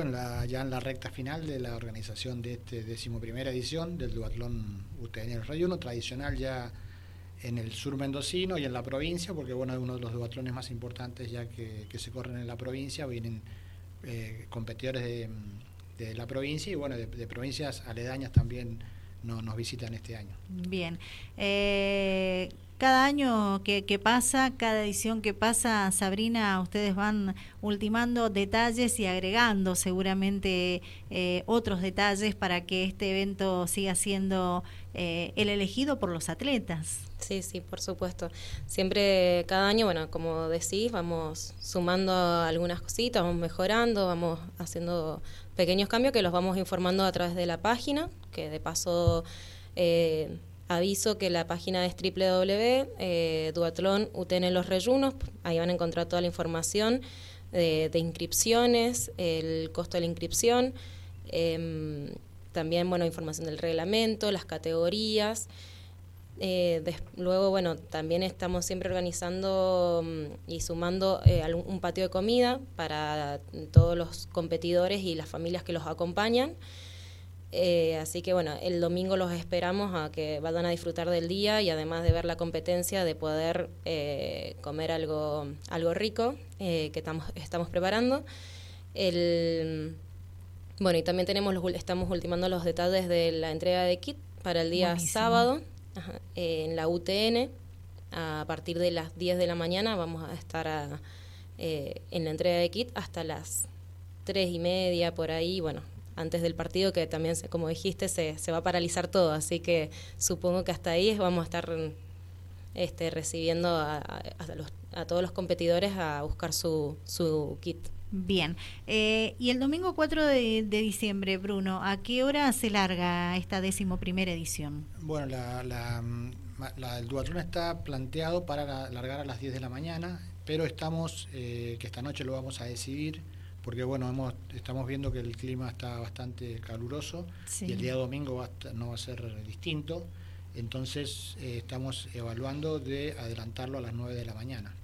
en la, ya en la recta final de la organización de este decimoprimera edición del duatlón UTN el 1, tradicional ya en el sur mendocino y en la provincia, porque bueno, es uno de los duatlones más importantes ya que, se corren en la provincia, vienen eh, competidores de, la provincia y bueno, de, provincias aledañas también nos visitan este año. Bien. Eh, cada año que, pasa, cada edición que pasa, Sabrina, ustedes van ultimando detalles y agregando seguramente eh, otros detalles para que este evento siga siendo eh, el elegido por los atletas. Sí, sí, por supuesto. Siempre, cada año, bueno, como decís, vamos sumando algunas cositas, vamos mejorando, vamos haciendo pequeños cambios que los vamos informando a través de la página, que de paso... Eh, Aviso que la página es www, eh, ahí van a encontrar toda la información de, inscripciones, el costo de la inscripción, em, también bueno, información del reglamento, las categorías. Eh, luego, bueno, también estamos siempre organizando mm, y sumando eh, un patio de comida para todos los competidores y las familias que los acompañan. Eh, así que bueno, el domingo los esperamos a que vayan a disfrutar del día y además de ver la competencia, de poder eh, comer algo, algo rico eh, que estamos, estamos preparando. El, bueno, y también tenemos los, estamos ultimando los detalles de la entrega de kit para el día sábado en la UTN. A partir de las 10 de la mañana vamos a estar en la entrega de kit hasta las 3 y media por ahí. Bueno, antes del partido, que también, como dijiste, se, se va a paralizar todo, así que supongo que hasta ahí vamos a estar este, recibiendo a, a, todos los competidores a buscar su, su kit. Bien. Eh, y el domingo 4 de, diciembre, Bruno, ¿a qué hora se larga esta décimo primera edición? Bueno, la, la, el duatlón está planteado para largar a las 10 de la mañana, pero estamos, eh, que esta noche lo vamos a decidir, porque bueno, hemos, estamos viendo que el clima está bastante caluroso y el día domingo no va a ser distinto, entonces eh, estamos evaluando de adelantarlo a las 9 de la mañana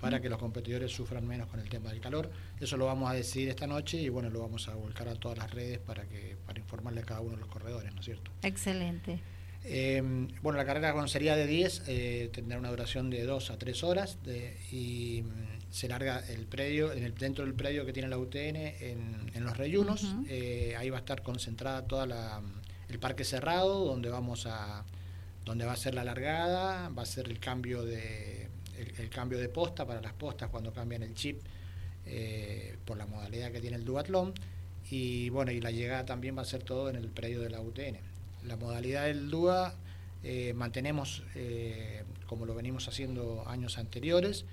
para que los competidores sufran menos con el tema del calor. Eso lo vamos a decidir esta noche y bueno, lo vamos a volcar a todas las redes para que para informarle a cada uno de los corredores, ¿no es cierto? Excelente. Eh, bueno, la carrera sería de 10 eh, tendrá una duración de 2 a 3 horas y se larga el predio, en el, dentro del predio que tiene la UTN en, los reyunos. Eh, ahí va a estar concentrada toda la, el parque cerrado, donde vamos a donde va a ser la largada, va a ser el cambio de el, cambio de posta para las postas cuando cambian el chip eh, por la modalidad que tiene el duatlón y bueno y la llegada también va a ser todo en el predio de la UTN. La modalidad del DUA eh, mantenemos como lo venimos haciendo años anteriores.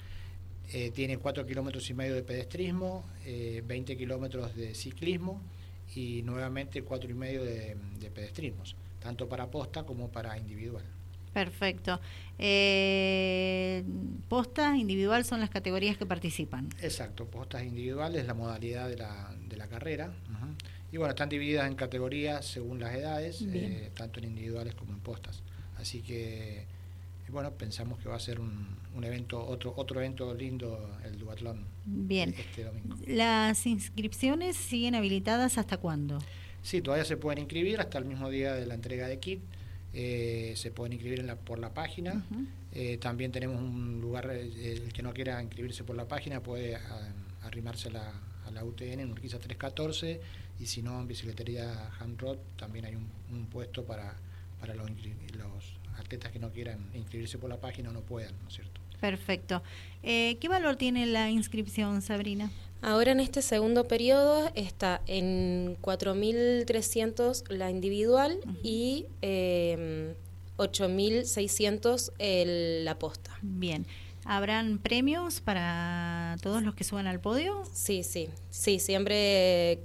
Eh, tiene 4 kilómetros y medio de pedestrismo, 20 eh, kilómetros de ciclismo y nuevamente 4 y medio de, pedestrismos, tanto para posta como para individual. Perfecto. Eh, posta, individual son las categorías que participan. Exacto, postas individuales, la modalidad de la, de la carrera. Y bueno, están divididas en categorías según las edades, tanto en individuales como en postas. Así que y bueno, pensamos que va a ser un, un, evento, otro, otro evento lindo, el duatlón. Bien. Este domingo. ¿Las inscripciones siguen habilitadas hasta cuándo? Sí, todavía se pueden inscribir hasta el mismo día de la entrega de kit. Eh, se pueden inscribir en la, por la página. Eh, también tenemos un lugar, eh, el que no quiera inscribirse por la página puede arrimarse a la, a la UTN en Urquiza 314 y si no en Bicicletería Handrod también hay un, un puesto para, para los, los atletas que no quieran inscribirse por la página no puedan, ¿no es cierto? Perfecto. Eh, ¿Qué valor tiene la inscripción, Sabrina? Ahora en este segundo periodo está en 4.300 la individual y eh, 8.600 la posta. Bien. ¿Habrán premios para todos los que suban al podio? Sí, sí, sí, siempre,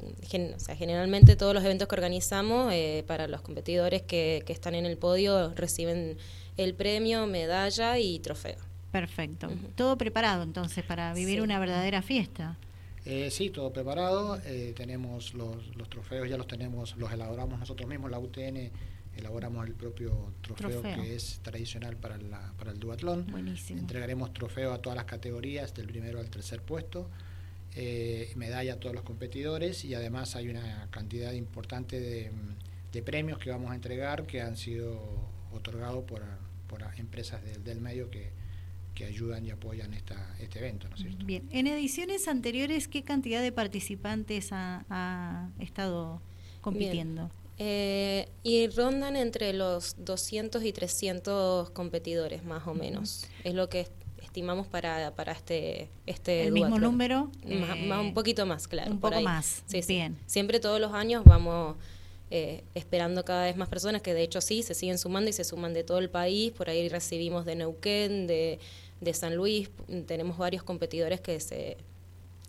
o sea, generalmente todos los eventos que organizamos eh, para los competidores que, que, están en el podio reciben el premio, medalla y trofeo. Perfecto. Todo preparado entonces para vivir una verdadera fiesta. Eh, sí, todo preparado. Eh, tenemos los, los trofeos, ya los tenemos, los elaboramos nosotros mismos, la UTN elaboramos el propio trofeo, que es tradicional para, para el duatlón. Entregaremos trofeo a todas las categorías, del primero al tercer puesto. eh, medalla a todos los competidores y además hay una cantidad importante de, premios que vamos a entregar que han sido otorgados por, por empresas del medio que, que ayudan y apoyan esta, este evento. ¿no es cierto? Bien, en ediciones anteriores, ¿qué cantidad de participantes ha, estado compitiendo? Eh, y rondan entre los 200 y 300 competidores, más o menos. Es lo que estimamos para, para este, este ¿El mismo número? Más, un poquito más, claro. Un poco más, sí, bien. Siempre todos los años vamos... Eh, esperando cada vez más personas que de hecho sí se siguen sumando y se suman de todo el país. Por ahí recibimos de Neuquén, de, de San Luis, tenemos varios competidores que se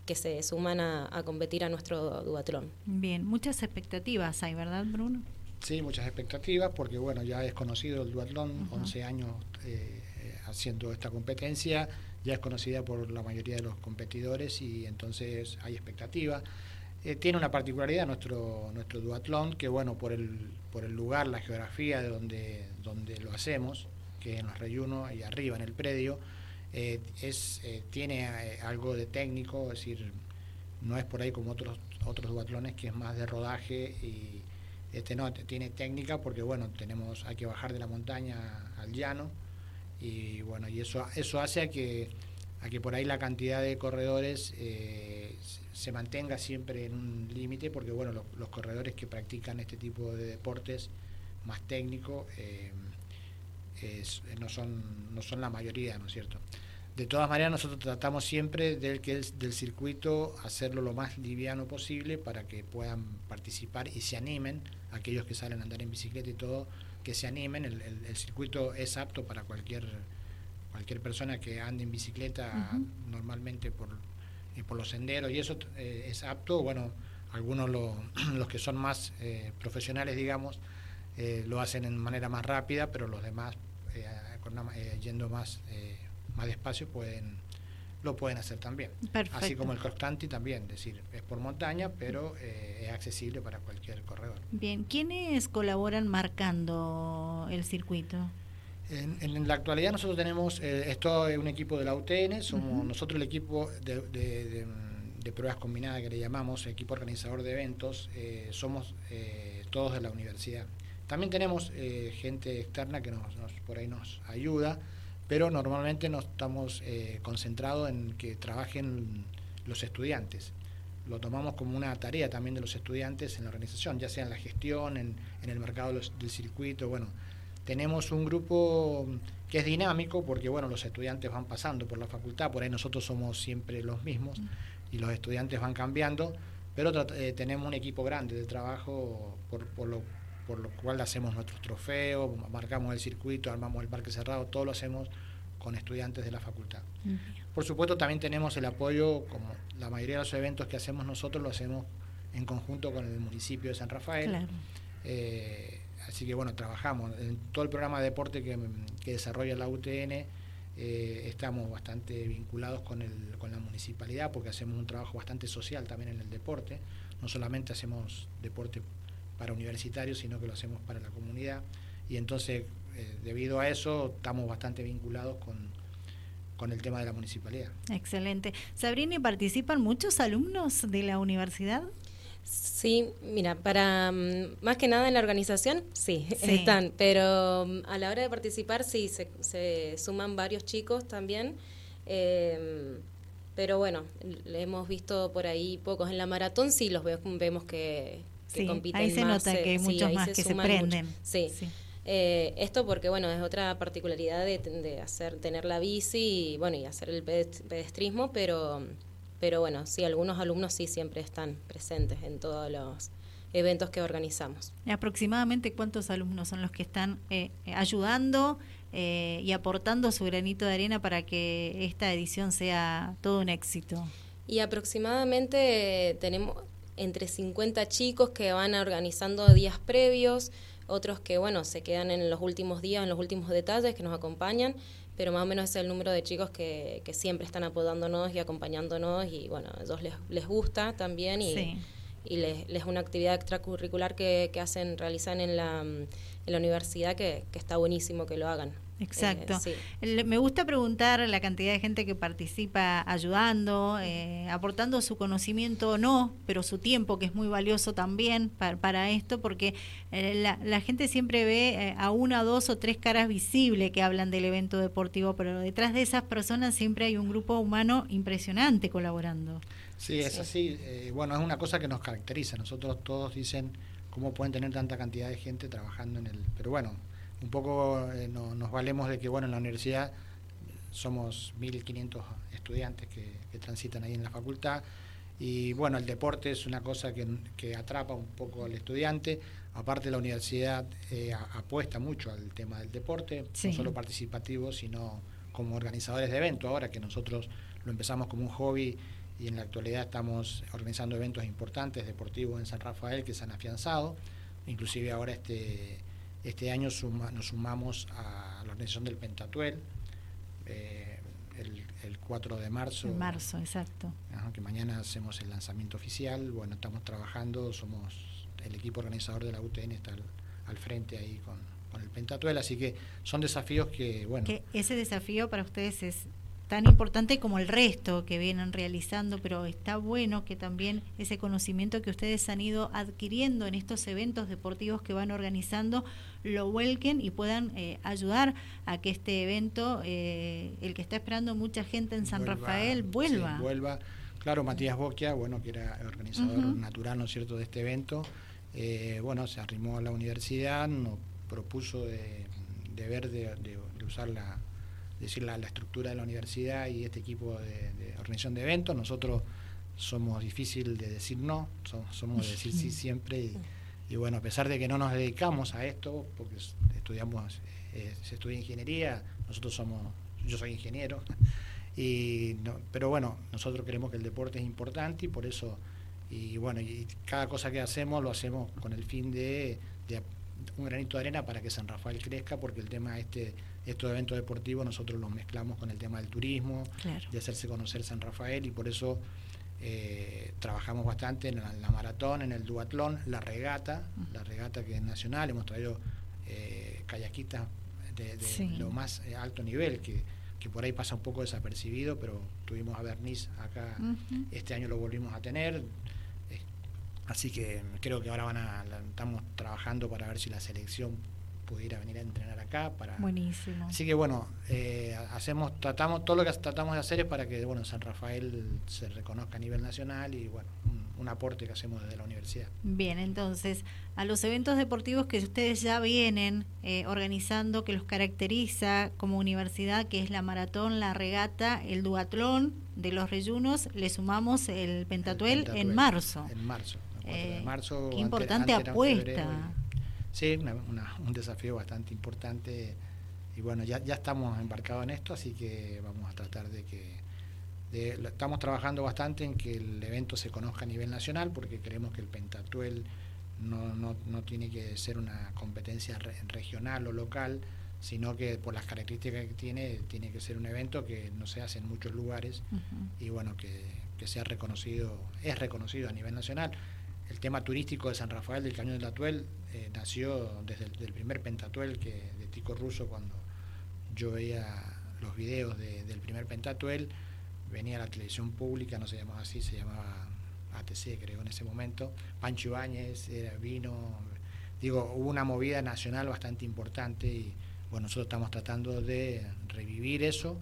que se suman a, competir a nuestro duatlón. Bien, muchas expectativas hay, ¿verdad, Bruno? Sí, muchas expectativas, porque bueno, ya es conocido el duatlón, 11 años eh, haciendo esta competencia, ya es conocida por la mayoría de los competidores y entonces hay expectativa. Eh, tiene una particularidad nuestro nuestro duatlón, que bueno, por el, por el lugar, la geografía de donde, donde lo hacemos, que es en los reyunos y arriba en el predio, eh, es, eh, tiene eh, algo de técnico, es decir, no es por ahí como otros otros duatlones que es más de rodaje y este no tiene técnica porque bueno tenemos hay que bajar de la montaña al llano y bueno y eso eso hace a que a que por ahí la cantidad de corredores se mantenga siempre en un límite porque bueno los, corredores que practican este tipo de deportes más técnicos no son no son la mayoría no es cierto de todas maneras, nosotros tratamos siempre del, que del circuito hacerlo lo más liviano posible para que puedan participar y se animen, aquellos que salen a andar en bicicleta y todo, que se animen. El, circuito es apto para cualquier, cualquier persona que ande en bicicleta normalmente por, eh, por los senderos y eso eh, es apto. Bueno, algunos los que son más eh, profesionales, digamos, lo hacen en manera más rápida, pero los demás yendo más más despacio pueden lo pueden hacer también. Así como el cross country también, es decir, es por montaña, pero eh, es accesible para cualquier corredor. Bien, ¿quiénes colaboran marcando el circuito? En, la actualidad nosotros tenemos, eh, esto es un equipo de la UTN, somos nosotros el equipo de, pruebas combinadas que le llamamos, equipo organizador de eventos, eh, somos eh, todos de la universidad. También tenemos gente externa que nos, por ahí nos ayuda, pero normalmente no estamos eh, concentrados en que trabajen los estudiantes. Lo tomamos como una tarea también de los estudiantes en la organización, ya sea en la gestión, en, el mercado del circuito. Bueno, tenemos un grupo que es dinámico porque bueno, los estudiantes van pasando por la facultad, por ahí nosotros somos siempre los mismos y los estudiantes van cambiando, pero eh, tenemos un equipo grande de trabajo por, por lo por lo cual hacemos nuestros trofeos, marcamos el circuito, armamos el parque cerrado, todo lo hacemos con estudiantes de la facultad. Por supuesto, también tenemos el apoyo, como la mayoría de los eventos que hacemos nosotros, lo hacemos en conjunto con el municipio de San Rafael. Eh, así que bueno, trabajamos. En todo el programa de deporte que, desarrolla la UTN, eh, estamos bastante vinculados con, el, con la municipalidad porque hacemos un trabajo bastante social también en el deporte. No solamente hacemos deporte para universitarios, sino que lo hacemos para la comunidad. Y entonces, eh, debido a eso, estamos bastante vinculados con, con el tema de la municipalidad. Excelente. Sabrina, ¿participan muchos alumnos de la universidad? Sí, mira, para mm, más que nada en la organización, sí, están, pero mm, a la hora de participar, sí, se, se suman varios chicos también. Em, pero bueno, le hemos visto por ahí pocos en la maratón, sí los vemos que, sí, Ahí se nota que hay muchos más que se prenden. Sí. Eh, esto porque, bueno, es otra particularidad de, hacer, tener la bici y, bueno, y hacer el pedestrismo, pero, pero bueno, sí, algunos alumnos sí siempre están presentes en todos los eventos que organizamos. ¿Aproximadamente cuántos alumnos son los que están eh, ayudando eh, y aportando su granito de arena para que esta edición sea todo un éxito? Y aproximadamente tenemos, entre 50 chicos que van organizando días previos, otros que, bueno, se quedan en los últimos días, en los últimos detalles, que nos acompañan, pero más o menos es el número de chicos que, que siempre están apoyándonos y acompañándonos y, bueno, a ellos les, les gusta también y, y les, es una actividad extracurricular que, que hacen, realizan en la, en la universidad que, que está buenísimo que lo hagan. Exacto. Me gusta preguntar la cantidad de gente que participa ayudando, eh, aportando su conocimiento o no, pero su tiempo, que es muy valioso también para, esto, porque eh, la, gente siempre ve eh, a una, dos o tres caras visibles que hablan del evento deportivo, pero detrás de esas personas siempre hay un grupo humano impresionante colaborando. Sí, es así. bueno, es una cosa que nos caracteriza. Nosotros todos dicen cómo pueden tener tanta cantidad de gente trabajando en el... Pero bueno, un poco eh, nos valemos de que, bueno, en la universidad somos 1.500 estudiantes que, transitan ahí en la facultad y bueno, el deporte es una cosa que, atrapa un poco al estudiante. Aparte la universidad eh, apuesta mucho al tema del deporte, no solo participativo, sino como organizadores de eventos. Ahora que nosotros lo empezamos como un hobby y en la actualidad estamos organizando eventos importantes deportivos en San Rafael que se han afianzado. Inclusive ahora este este año nos sumamos a la organización del Pentatuel, eh, el, 4 de marzo. En marzo, exacto. que mañana hacemos el lanzamiento oficial. Bueno, estamos trabajando, somos el equipo organizador de la UTN, está al, frente ahí con, con, el Pentatuel, así que son desafíos que, bueno. Que ese desafío para ustedes es tan importante como el resto que vienen realizando, pero está bueno que también ese conocimiento que ustedes han ido adquiriendo en estos eventos deportivos que van organizando lo vuelquen y puedan eh, ayudar a que este evento, eh, el que está esperando mucha gente en San Rafael, vuelva. vuelva. Claro, Matías Boquia, bueno, que era organizador natural, ¿no es cierto?, de este evento, eh, bueno, se arrimó a la universidad, nos propuso de, ver, de usar la decir, la, estructura de la universidad y este equipo de, organización de eventos. Nosotros somos difícil de decir no, somos, de decir sí siempre. Y, bueno, a pesar de que no nos dedicamos a esto, porque estudiamos, eh, se estudia ingeniería, nosotros somos, yo soy ingeniero, y pero bueno, nosotros creemos que el deporte es importante y por eso, y bueno, y cada cosa que hacemos lo hacemos con el fin de, de un granito de arena para que San Rafael crezca, porque el tema este estos eventos deportivos nosotros los mezclamos con el tema del turismo, de hacerse conocer San Rafael y por eso eh, trabajamos bastante en la, maratón, en el duatlón, la regata, la regata que es nacional, hemos traído eh, kayakistas de, lo más eh, alto nivel, que, por ahí pasa un poco desapercibido, pero tuvimos a Bernice acá, este año lo volvimos a tener, así que creo que ahora van a, estamos trabajando para ver si la selección pudiera venir a entrenar acá. Para... Buenísimo. Así que bueno, eh, hacemos, tratamos, todo lo que tratamos de hacer es para que bueno, San Rafael se reconozca a nivel nacional y bueno, un, aporte que hacemos desde la universidad. Bien, entonces, a los eventos deportivos que ustedes ya vienen eh, organizando, que los caracteriza como universidad, que es la maratón, la regata, el duatlón de los reyunos, le sumamos el pentatuel, en marzo. En marzo. Eh, marzo qué importante apuesta. Sí, un desafío bastante importante y bueno, ya, ya estamos embarcados en esto, así que vamos a tratar de que... estamos trabajando bastante en que el evento se conozca a nivel nacional porque creemos que el Pentatuel no, no, no tiene que ser una competencia regional o local, sino que por las características que tiene, tiene que ser un evento que no se hace en muchos lugares y bueno, que, que sea reconocido, es reconocido a nivel nacional el tema turístico de San Rafael del Cañón del Atuel eh, nació desde el primer pentatuel que, de Tico Russo cuando yo veía los videos del primer pentatuel, venía la televisión pública, no se llamaba así, se llamaba ATC creo en ese momento, Pancho Ibáñez era, vino, digo, hubo una movida nacional bastante importante y bueno, nosotros estamos tratando de revivir eso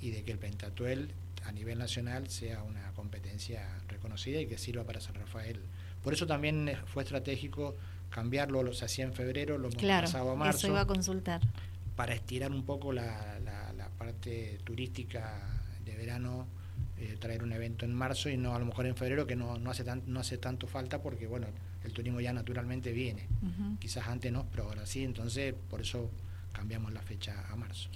y de que el pentatuel a nivel nacional sea una competencia reconocida y que sirva para San Rafael por eso también fue estratégico cambiarlo, lo se hacía en febrero, lo hemos pasado a marzo. Eso iba a consultar. Para estirar un poco la, la, parte turística de verano, eh, traer un evento en marzo y no a lo mejor en febrero, que no, no, hace, tan, no hace tanto falta porque, bueno, el turismo ya naturalmente viene. Quizás antes no, pero ahora sí, entonces por eso cambiamos la fecha a marzo.